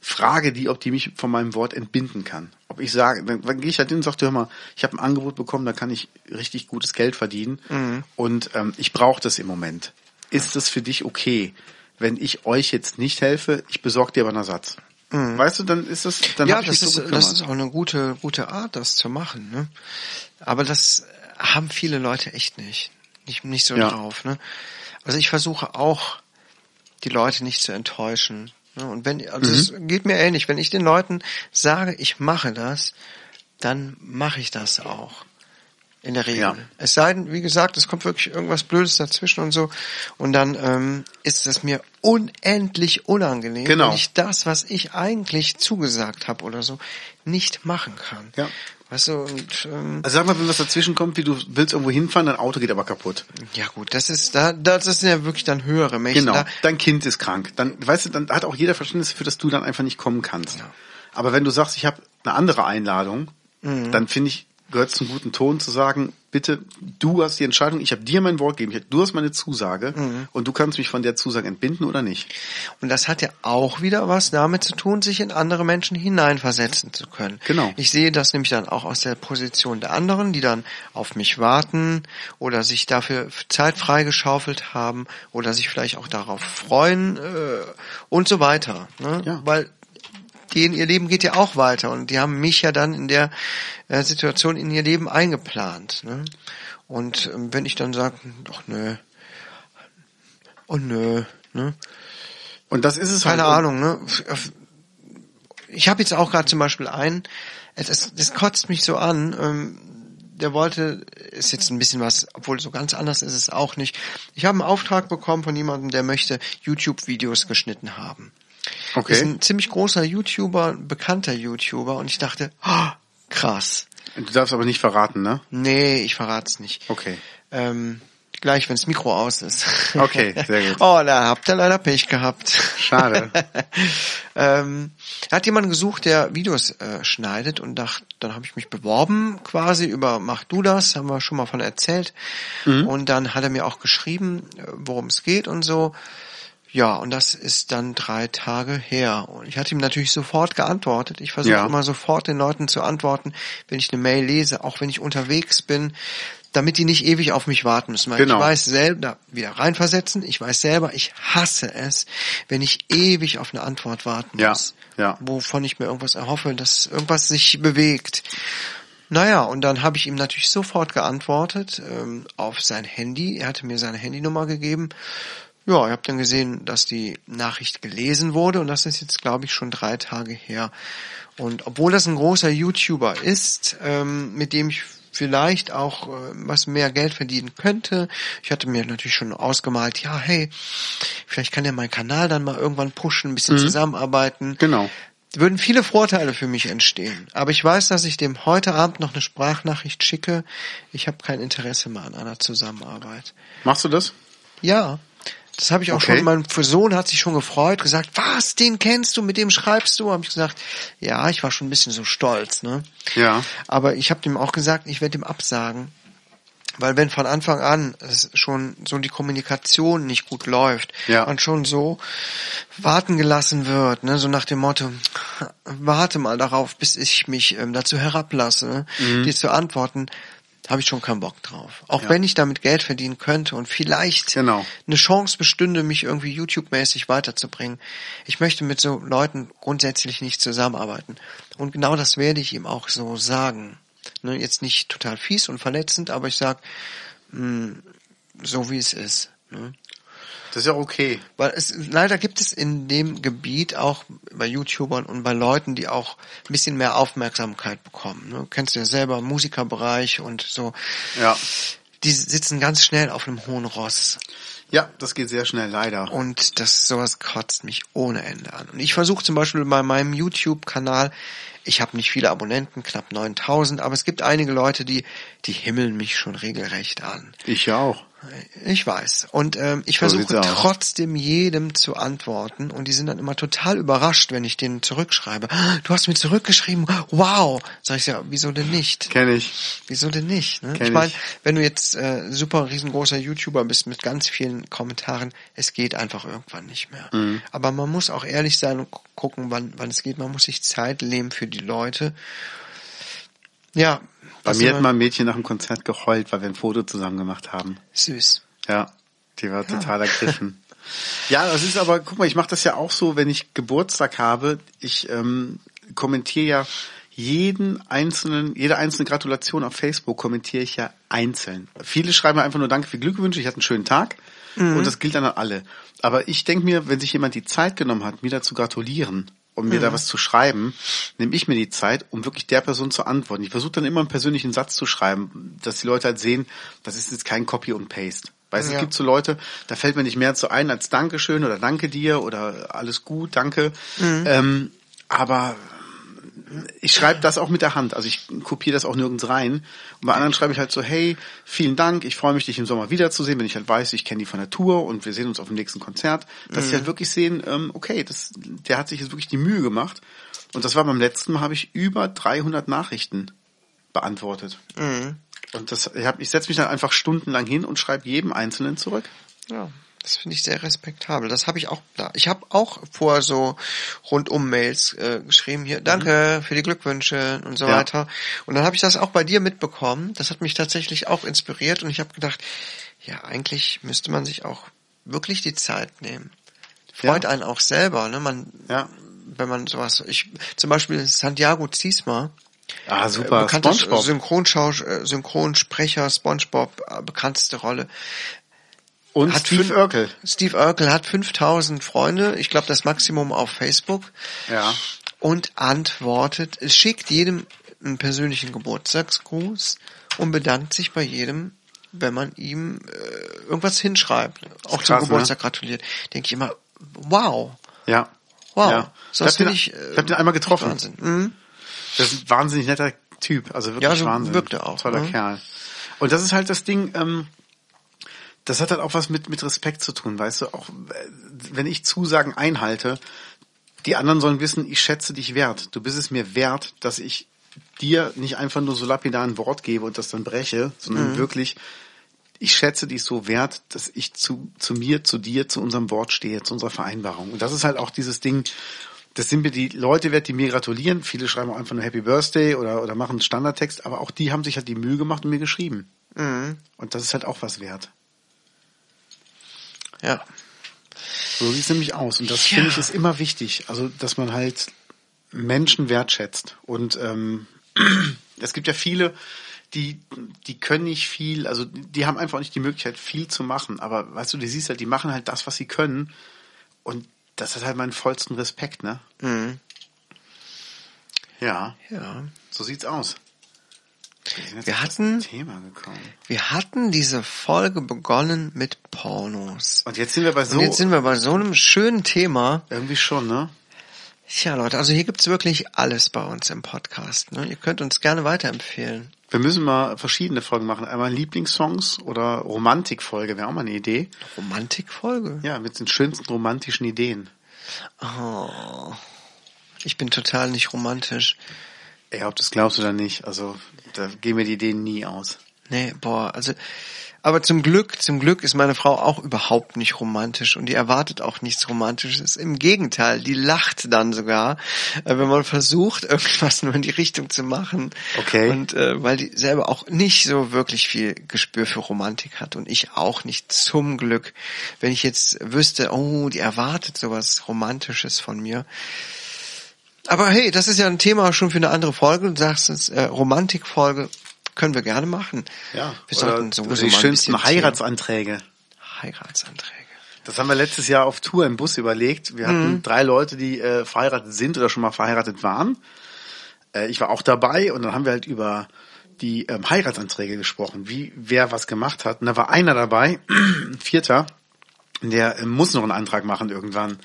frage die, ob die mich von meinem Wort entbinden kann. Ob ich sage, dann, dann gehe ich halt hin und sage, hör mal, ich habe ein Angebot bekommen, da kann ich richtig gutes Geld verdienen mhm. und ähm, ich brauche das im Moment ist es für dich okay, wenn ich euch jetzt nicht helfe, ich besorge dir aber einen Ersatz. Mhm. Weißt du, dann ist es, dann ja, das ist, so das ist auch eine gute, gute Art, das zu machen. Ne? Aber das haben viele Leute echt nicht, nicht, nicht so ja. drauf. Ne? Also ich versuche auch, die Leute nicht zu enttäuschen. Und wenn, also es mhm. geht mir ähnlich. Wenn ich den Leuten sage, ich mache das, dann mache ich das auch. In der Regel. Ja. Es sei denn, wie gesagt, es kommt wirklich irgendwas Blödes dazwischen und so. Und dann ähm, ist es mir unendlich unangenehm, genau. wenn ich das, was ich eigentlich zugesagt habe oder so, nicht machen kann. Ja. Weißt du, und, ähm, also sag mal, wenn was dazwischen kommt, wie du willst irgendwo hinfahren, dein Auto geht aber kaputt. Ja gut, das ist da, das sind ja wirklich dann höhere Mächte. Genau, da, dein Kind ist krank. Dann, weißt du, dann hat auch jeder Verständnis dafür, dass du dann einfach nicht kommen kannst. Ja. Aber wenn du sagst, ich habe eine andere Einladung, mhm. dann finde ich, gehört zum guten Ton zu sagen, bitte, du hast die Entscheidung, ich habe dir mein Wort gegeben, du hast meine Zusage mhm. und du kannst mich von der Zusage entbinden oder nicht. Und das hat ja auch wieder was damit zu tun, sich in andere Menschen hineinversetzen zu können. Genau. Ich sehe das nämlich dann auch aus der Position der anderen, die dann auf mich warten oder sich dafür Zeit freigeschaufelt haben oder sich vielleicht auch darauf freuen äh, und so weiter. Ne? Ja. Weil denen ihr Leben geht ja auch weiter und die haben mich ja dann in der äh, Situation in ihr Leben eingeplant. Ne? Und ähm, wenn ich dann sage, doch nö, oh nö, ne? Und das ist es Keine halt. Ahnung, ne? Ich habe jetzt auch gerade zum Beispiel einen, das, das kotzt mich so an, ähm, der wollte, ist jetzt ein bisschen was, obwohl so ganz anders ist es auch nicht. Ich habe einen Auftrag bekommen von jemandem, der möchte YouTube-Videos geschnitten haben. Okay. Ist ein ziemlich großer YouTuber, bekannter YouTuber und ich dachte, oh, krass. Du darfst aber nicht verraten, ne? Nee, ich verrat's nicht. Okay. Ähm, gleich, wenn das Mikro aus ist. Okay, sehr gut. oh, da habt ihr leider Pech gehabt. Schade. ähm, hat jemanden gesucht, der Videos äh, schneidet und dacht, dann habe ich mich beworben quasi über Mach du das, haben wir schon mal von erzählt. Mhm. Und dann hat er mir auch geschrieben, äh, worum es geht und so. Ja, und das ist dann drei Tage her. Und ich hatte ihm natürlich sofort geantwortet. Ich versuche ja. immer sofort den Leuten zu antworten, wenn ich eine Mail lese, auch wenn ich unterwegs bin, damit die nicht ewig auf mich warten müssen. Genau. ich weiß selber, wieder reinversetzen, ich weiß selber, ich hasse es, wenn ich ewig auf eine Antwort warten muss. Ja. Ja. Wovon ich mir irgendwas erhoffe, dass irgendwas sich bewegt. Naja, und dann habe ich ihm natürlich sofort geantwortet ähm, auf sein Handy. Er hatte mir seine Handynummer gegeben ja, ich habe dann gesehen, dass die Nachricht gelesen wurde und das ist jetzt, glaube ich, schon drei Tage her. Und obwohl das ein großer YouTuber ist, ähm, mit dem ich vielleicht auch äh, was mehr Geld verdienen könnte. Ich hatte mir natürlich schon ausgemalt, ja, hey, vielleicht kann ja mein Kanal dann mal irgendwann pushen, ein bisschen mhm. zusammenarbeiten. Genau. Würden viele Vorteile für mich entstehen. Aber ich weiß, dass ich dem heute Abend noch eine Sprachnachricht schicke. Ich habe kein Interesse mehr an einer Zusammenarbeit. Machst du das? Ja. Das habe ich auch okay. schon, mein Sohn hat sich schon gefreut, gesagt, was, den kennst du, mit dem schreibst du? Habe ich gesagt, ja, ich war schon ein bisschen so stolz, ne? Ja. Aber ich habe dem auch gesagt, ich werde ihm absagen. Weil wenn von Anfang an es schon so die Kommunikation nicht gut läuft ja. und schon so warten gelassen wird, ne, so nach dem Motto, warte mal darauf, bis ich mich ähm, dazu herablasse, mhm. dir zu antworten, habe ich schon keinen Bock drauf. Auch ja. wenn ich damit Geld verdienen könnte und vielleicht genau. eine Chance bestünde, mich irgendwie YouTube-mäßig weiterzubringen. Ich möchte mit so Leuten grundsätzlich nicht zusammenarbeiten. Und genau das werde ich ihm auch so sagen. Ne, jetzt nicht total fies und verletzend, aber ich sag hm, so wie es ist. Ne? Das ist ja okay. Weil es leider gibt es in dem Gebiet auch bei YouTubern und bei Leuten, die auch ein bisschen mehr Aufmerksamkeit bekommen. Ne? Kennst du ja selber Musikerbereich und so. Ja. Die sitzen ganz schnell auf einem hohen Ross. Ja, das geht sehr schnell, leider. Und das sowas kotzt mich ohne Ende an. Und ich versuche zum Beispiel bei meinem YouTube-Kanal ich habe nicht viele Abonnenten, knapp 9000, aber es gibt einige Leute, die, die himmeln mich schon regelrecht an. Ich ja auch. Ich weiß. Und ähm, ich so versuche trotzdem jedem zu antworten und die sind dann immer total überrascht, wenn ich denen zurückschreibe. Du hast mir zurückgeschrieben, wow. Sag ich ja, wieso denn nicht? Kenn ich. Wieso denn nicht? Ne? ich meine, wenn du jetzt äh, super riesengroßer YouTuber bist mit ganz vielen Kommentaren, es geht einfach irgendwann nicht mehr. Mhm. Aber man muss auch ehrlich sein und gucken, wann, wann es geht. Man muss sich Zeit nehmen für die Leute. Ja. Bei mir hat mal ein Mädchen nach dem Konzert geheult, weil wir ein Foto zusammen gemacht haben. Süß. Ja, die war ja. total ergriffen. ja, das ist aber, guck mal, ich mache das ja auch so, wenn ich Geburtstag habe. Ich ähm, kommentiere ja jeden einzelnen, jede einzelne Gratulation auf Facebook kommentiere ich ja einzeln. Viele schreiben einfach nur Danke für Glückwünsche, ich hatte einen schönen Tag. Mhm. Und das gilt dann an alle. Aber ich denke mir, wenn sich jemand die Zeit genommen hat, mir dazu gratulieren, um mir mhm. da was zu schreiben, nehme ich mir die Zeit, um wirklich der Person zu antworten. Ich versuche dann immer einen persönlichen Satz zu schreiben, dass die Leute halt sehen, das ist jetzt kein Copy und Paste. Weißt du, ja. es gibt so Leute, da fällt mir nicht mehr zu ein als Dankeschön oder Danke dir oder alles gut, danke. Mhm. Ähm, aber ich schreibe das auch mit der Hand, also ich kopiere das auch nirgends rein. Und bei anderen schreibe ich halt so, hey, vielen Dank, ich freue mich, dich im Sommer wiederzusehen, wenn ich halt weiß, ich kenne die von der Tour und wir sehen uns auf dem nächsten Konzert, dass mhm. sie halt wirklich sehen, ähm, okay, das, der hat sich jetzt wirklich die Mühe gemacht. Und das war beim letzten Mal, habe ich über 300 Nachrichten beantwortet. Mhm. Und das, ich, hab, ich setze mich dann einfach stundenlang hin und schreibe jedem Einzelnen zurück. Ja. Das finde ich sehr respektabel. Das habe ich auch da. Ich habe auch vor so rundum Mails äh, geschrieben hier, danke mhm. für die Glückwünsche und so ja. weiter. Und dann habe ich das auch bei dir mitbekommen. Das hat mich tatsächlich auch inspiriert und ich habe gedacht, ja, eigentlich müsste man sich auch wirklich die Zeit nehmen. Freut ja. einen auch selber, ne? Man, ja. wenn man sowas. Ich zum Beispiel Santiago Ziesma. Ah, super. Bekannter Synchronschau äh, Synchronsprecher, SpongeBob, äh, bekannteste Rolle. Und hat Steve Urkel. Steve Urkel hat 5000 Freunde, ich glaube das Maximum auf Facebook. Ja. Und antwortet, es schickt jedem einen persönlichen Geburtstagsgruß und bedankt sich bei jedem, wenn man ihm äh, irgendwas hinschreibt, auch krass, zum Geburtstag ne? gratuliert. Denke ich immer, wow. Ja. Wow. Ja. So ich habe ich, äh, hab den einmal getroffen. Wahnsinn. Mhm. Das ist ein wahnsinnig netter Typ, also wirklich ja, so Wahnsinn. wirkt er auch. Toller ne? Kerl. Und das ist halt das Ding, ähm, das hat halt auch was mit, mit Respekt zu tun, weißt du, auch wenn ich Zusagen einhalte, die anderen sollen wissen, ich schätze dich wert. Du bist es mir wert, dass ich dir nicht einfach nur so lapidar ein Wort gebe und das dann breche, sondern mhm. wirklich, ich schätze dich so wert, dass ich zu, zu mir, zu dir, zu unserem Wort stehe, zu unserer Vereinbarung. Und das ist halt auch dieses Ding, das sind mir die Leute wert, die mir gratulieren. Viele schreiben auch einfach nur Happy Birthday oder, oder machen einen Standardtext, aber auch die haben sich halt die Mühe gemacht und mir geschrieben. Mhm. Und das ist halt auch was wert. Ja. So sieht es nämlich aus. Und das ja. finde ich ist immer wichtig. Also, dass man halt Menschen wertschätzt. Und ähm, es gibt ja viele, die, die können nicht viel, also die haben einfach nicht die Möglichkeit, viel zu machen. Aber weißt du, du siehst halt, die machen halt das, was sie können. Und das hat halt meinen vollsten Respekt, ne? Mhm. Ja, Ja. so sieht's aus. Wir hatten- Thema gekommen. Wir hatten diese Folge begonnen mit Pornos. Und jetzt sind wir bei so Und jetzt sind wir bei so einem schönen Thema. irgendwie schon, ne? Tja, Leute, also hier gibt's wirklich alles bei uns im Podcast. Ne? Ihr könnt uns gerne weiterempfehlen. Wir müssen mal verschiedene Folgen machen. Einmal Lieblingssongs oder Romantikfolge wäre auch mal eine Idee. Romantikfolge? Ja, mit den schönsten romantischen Ideen. Oh. Ich bin total nicht romantisch. Ey, ob das glaubst du oder nicht, also da gehen mir die Ideen nie aus. Nee, boah, also, aber zum Glück, zum Glück ist meine Frau auch überhaupt nicht romantisch und die erwartet auch nichts Romantisches. Im Gegenteil, die lacht dann sogar, äh, wenn man versucht, irgendwas nur in die Richtung zu machen. Okay. Und äh, weil die selber auch nicht so wirklich viel Gespür für Romantik hat und ich auch nicht, zum Glück. Wenn ich jetzt wüsste, oh, die erwartet sowas Romantisches von mir. Aber hey, das ist ja ein Thema schon für eine andere Folge. Du sagst es, äh, Romantikfolge können wir gerne machen. Ja, wir sollten sowieso die schönsten Heiratsanträge. Heiratsanträge. Das haben wir letztes Jahr auf Tour im Bus überlegt. Wir hatten drei Leute, die äh, verheiratet sind oder schon mal verheiratet waren. Äh, ich war auch dabei und dann haben wir halt über die ähm, Heiratsanträge gesprochen, wie wer was gemacht hat. Und da war einer dabei, ein Vierter, der äh, muss noch einen Antrag machen irgendwann.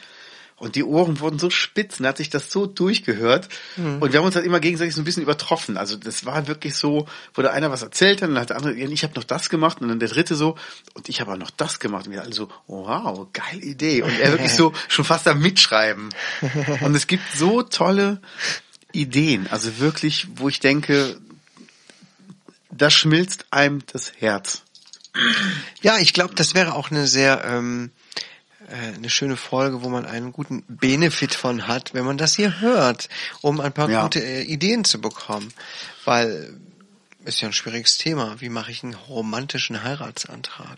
Und die Ohren wurden so spitz, und hat sich das so durchgehört. Und wir haben uns halt immer gegenseitig so ein bisschen übertroffen. Also das war wirklich so, wo der einer was erzählt hat, und dann hat der andere, ich habe noch das gemacht, und dann der dritte so, und ich habe auch noch das gemacht. Und wir alle so, wow, geile Idee. Und er wirklich so schon fast am Mitschreiben. Und es gibt so tolle Ideen, also wirklich, wo ich denke, da schmilzt einem das Herz. Ja, ich glaube, das wäre auch eine sehr ähm, äh, eine schöne Folge, wo man einen guten Benefit von hat, wenn man das hier hört, um ein paar Ja. gute äh, Ideen zu bekommen. Weil ist ja ein schwieriges Thema. Wie mache ich einen romantischen Heiratsantrag?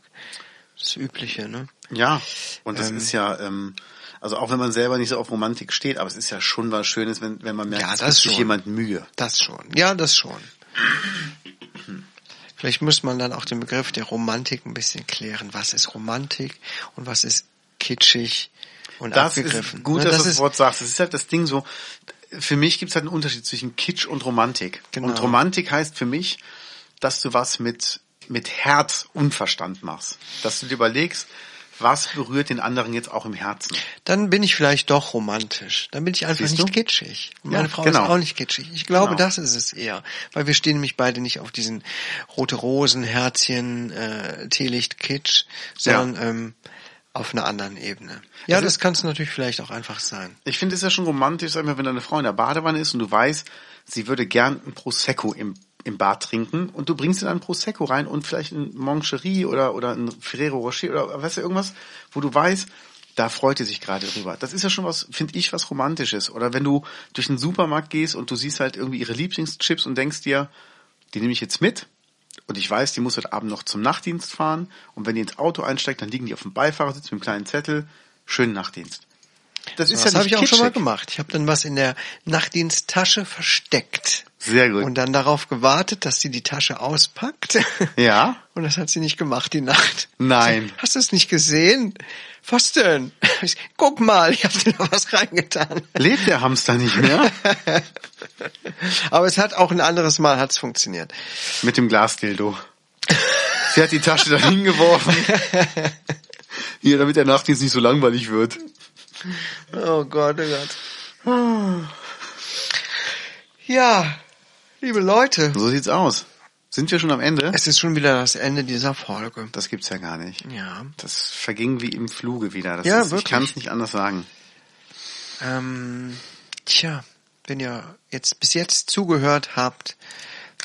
Das Übliche, ne? Ja, und das Ähm. ist ja, ähm, also auch wenn man selber nicht so auf Romantik steht, aber es ist ja schon was Schönes, wenn, wenn man merkt, Ja, es das gibt sich jemand Mühe. Das schon. Ja, das schon. Vielleicht muss man dann auch den Begriff der Romantik ein bisschen klären. Was ist Romantik und was ist kitschig und Das abgegriffen? ist gut, Ne, dass das du das Wort sagst. Das ist halt das Ding so, für mich gibt es halt einen Unterschied zwischen Kitsch und Romantik. Genau. Und Romantik heißt für mich, dass du was mit, mit Herz und Verstand machst. Dass du dir überlegst, was berührt den anderen jetzt auch im Herzen. Dann bin ich vielleicht doch romantisch. Dann bin ich einfach Siehst nicht du? kitschig. Und Ja, meine Frau genau. ist auch nicht kitschig. Ich glaube, Genau. das ist es eher. Weil wir stehen nämlich beide nicht auf diesen rote Rosen, Herzchen, äh, Teelicht, Kitsch, sondern ähm, auf einer anderen Ebene. Ja, Es das ist- kann es natürlich vielleicht auch einfach sein. Ich finde es ja schon romantisch, sag mal, wenn deine Frau in der Badewanne ist und du weißt, sie würde gern ein Prosecco im, im Bad trinken und du bringst ihr dann ein Prosecco rein und vielleicht ein Moncherie oder, oder ein Ferrero Rocher oder weißt du, irgendwas, wo du weißt, da freut ihr sich gerade drüber. Das ist ja schon was, finde ich, was Romantisches. Oder wenn du durch den Supermarkt gehst und du siehst halt irgendwie ihre Lieblingschips und denkst dir, die nehme ich jetzt mit und ich weiß, die muss heute Abend noch zum Nachtdienst fahren und wenn die ins Auto einsteigt, dann liegen die auf dem Beifahrersitz mit einem kleinen Zettel, schönen Nachtdienst. Das ist Das ja habe ich auch schon mal kitschig. gemacht. Ich habe dann was in der Nachtdiensttasche versteckt. Sehr gut. Und dann darauf gewartet, dass sie die Tasche auspackt. Ja? Und das hat sie nicht gemacht, die Nacht. Nein. Hast du es nicht gesehen? Was denn? Guck mal, ich habe dir da was reingetan. Lebt der Hamster nicht mehr? Aber es hat auch ein anderes Mal hat's funktioniert. Mit dem Glasdildo. Sie hat die Tasche da hingeworfen. Hier, damit der Nachtdienst nicht so langweilig wird. Oh Gott, oh Gott. Ja, liebe Leute, So sieht's aus. Sind wir schon am Ende? es ist schon wieder das Ende dieser Folge. Das gibt's ja gar nicht. Ja. Das verging wie im Fluge wieder. Das Ja, ist, ich wirklich. kann es nicht anders sagen. Ähm, tja, wenn ihr jetzt bis jetzt zugehört habt,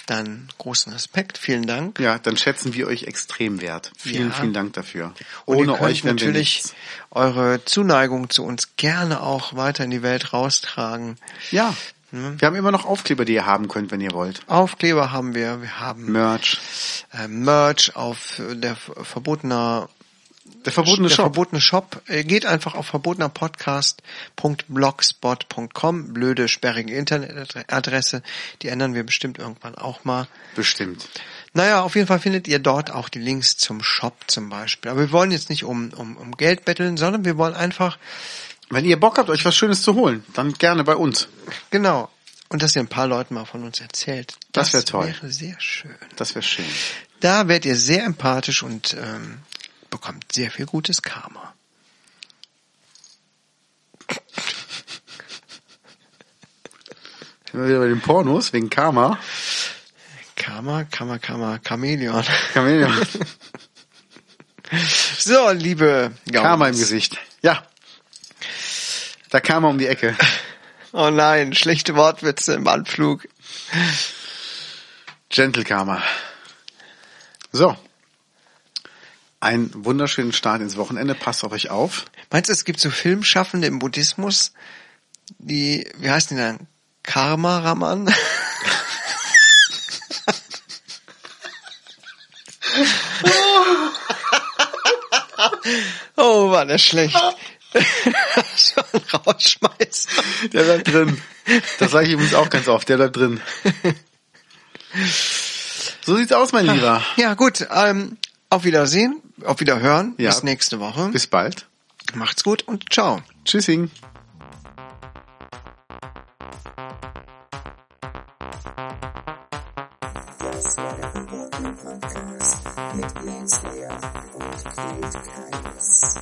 dann großen Respekt, vielen Dank. Ja, dann schätzen wir euch extrem wert. Vielen, Ja. vielen Dank dafür. Und Ohne euch wären wir natürlich nichts. eure Zuneigung zu uns gerne auch weiter in die Welt raustragen. Ja. Hm? Wir haben immer noch Aufkleber, die ihr haben könnt, wenn ihr wollt. Aufkleber haben wir, wir haben Merch. äh, Merch auf der verbotener Der verbotene der Shop. verbotene Shop. Äh, Geht einfach auf verbotenerpodcast.blogspot.com. Blöde, sperrige Internetadresse. Die ändern wir bestimmt irgendwann auch mal. Bestimmt. Naja, auf jeden Fall findet ihr dort auch die Links zum Shop zum Beispiel. Aber wir wollen jetzt nicht um, um, um Geld betteln, sondern wir wollen einfach, Wenn ihr Bock habt, euch was Schönes zu holen, dann gerne bei uns. genau, und dass ihr ein paar Leuten mal von uns erzählt. Das wär toll. wäre sehr schön. Das wäre schön. Da werdet ihr sehr empathisch und ähm, bekommt sehr viel gutes Karma. Sind wir wieder bei den Pornos wegen Karma. Karma, Karma, Karma, Chamäleon. Chamäleon. So, liebe Gaunis. Karma im Gesicht. Ja. Da kam er um die Ecke. Oh nein, schlechte Wortwitze im Anflug. Gentle Karma. So. Einen wunderschönen Start ins Wochenende. Passt auf euch auf. Meinst du, es gibt so Filmschaffende im Buddhismus, die, wie heißt die dann? Karma Raman? oh, war der schlecht. so ein Rausschmeißer. Der bleibt drin. Das sage ich übrigens auch ganz oft. Der bleibt drin. So sieht's aus, mein Lieber. Ja, gut. Ähm, auf Wiedersehen, auf Wiederhören. Ja. Bis nächste Woche. Bis bald. Macht's gut und ciao. Tschüssing. Das war der Reporting Podcast mit Lance Lear und Kate Keines.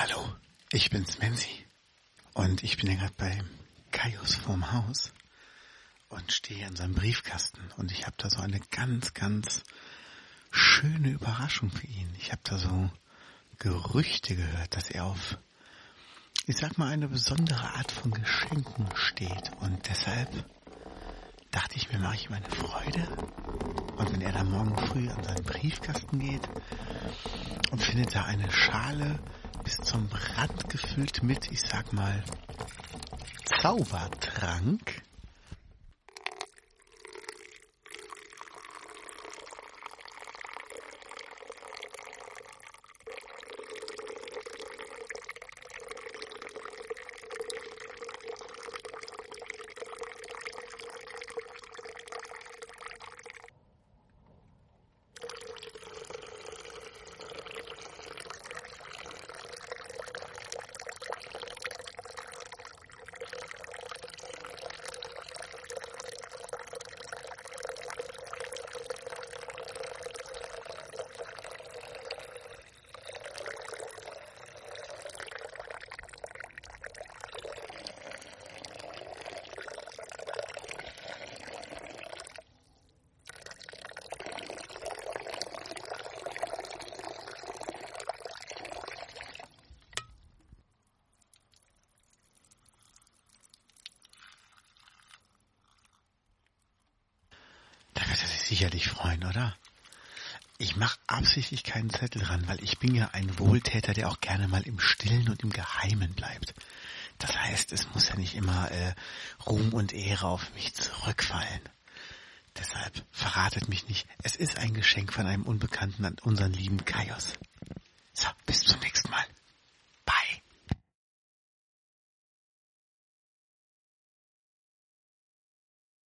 Hallo, ich bin's Menzi. Und ich bin ja gerade bei Kaius vorm Haus und stehe an seinem Briefkasten und ich habe da so eine ganz, ganz schöne Überraschung für ihn. Ich habe da so Gerüchte gehört, dass er auf, ich sag mal, eine besondere Art von Geschenken steht und deshalb dachte ich mir, mache ich ihm eine Freude. Und wenn er dann morgen früh an seinen Briefkasten geht und findet da eine Schale bis zum Rand gefüllt mit, ich sag mal, Zaubertrank, sicherlich freuen, oder? Ich mache absichtlich keinen Zettel dran, weil ich bin ja ein Wohltäter, der auch gerne mal im Stillen und im Geheimen bleibt. Das heißt, es muss ja nicht immer äh, Ruhm und Ehre auf mich zurückfallen. Deshalb verratet mich nicht. Es ist ein Geschenk von einem Unbekannten an unseren lieben Kaios.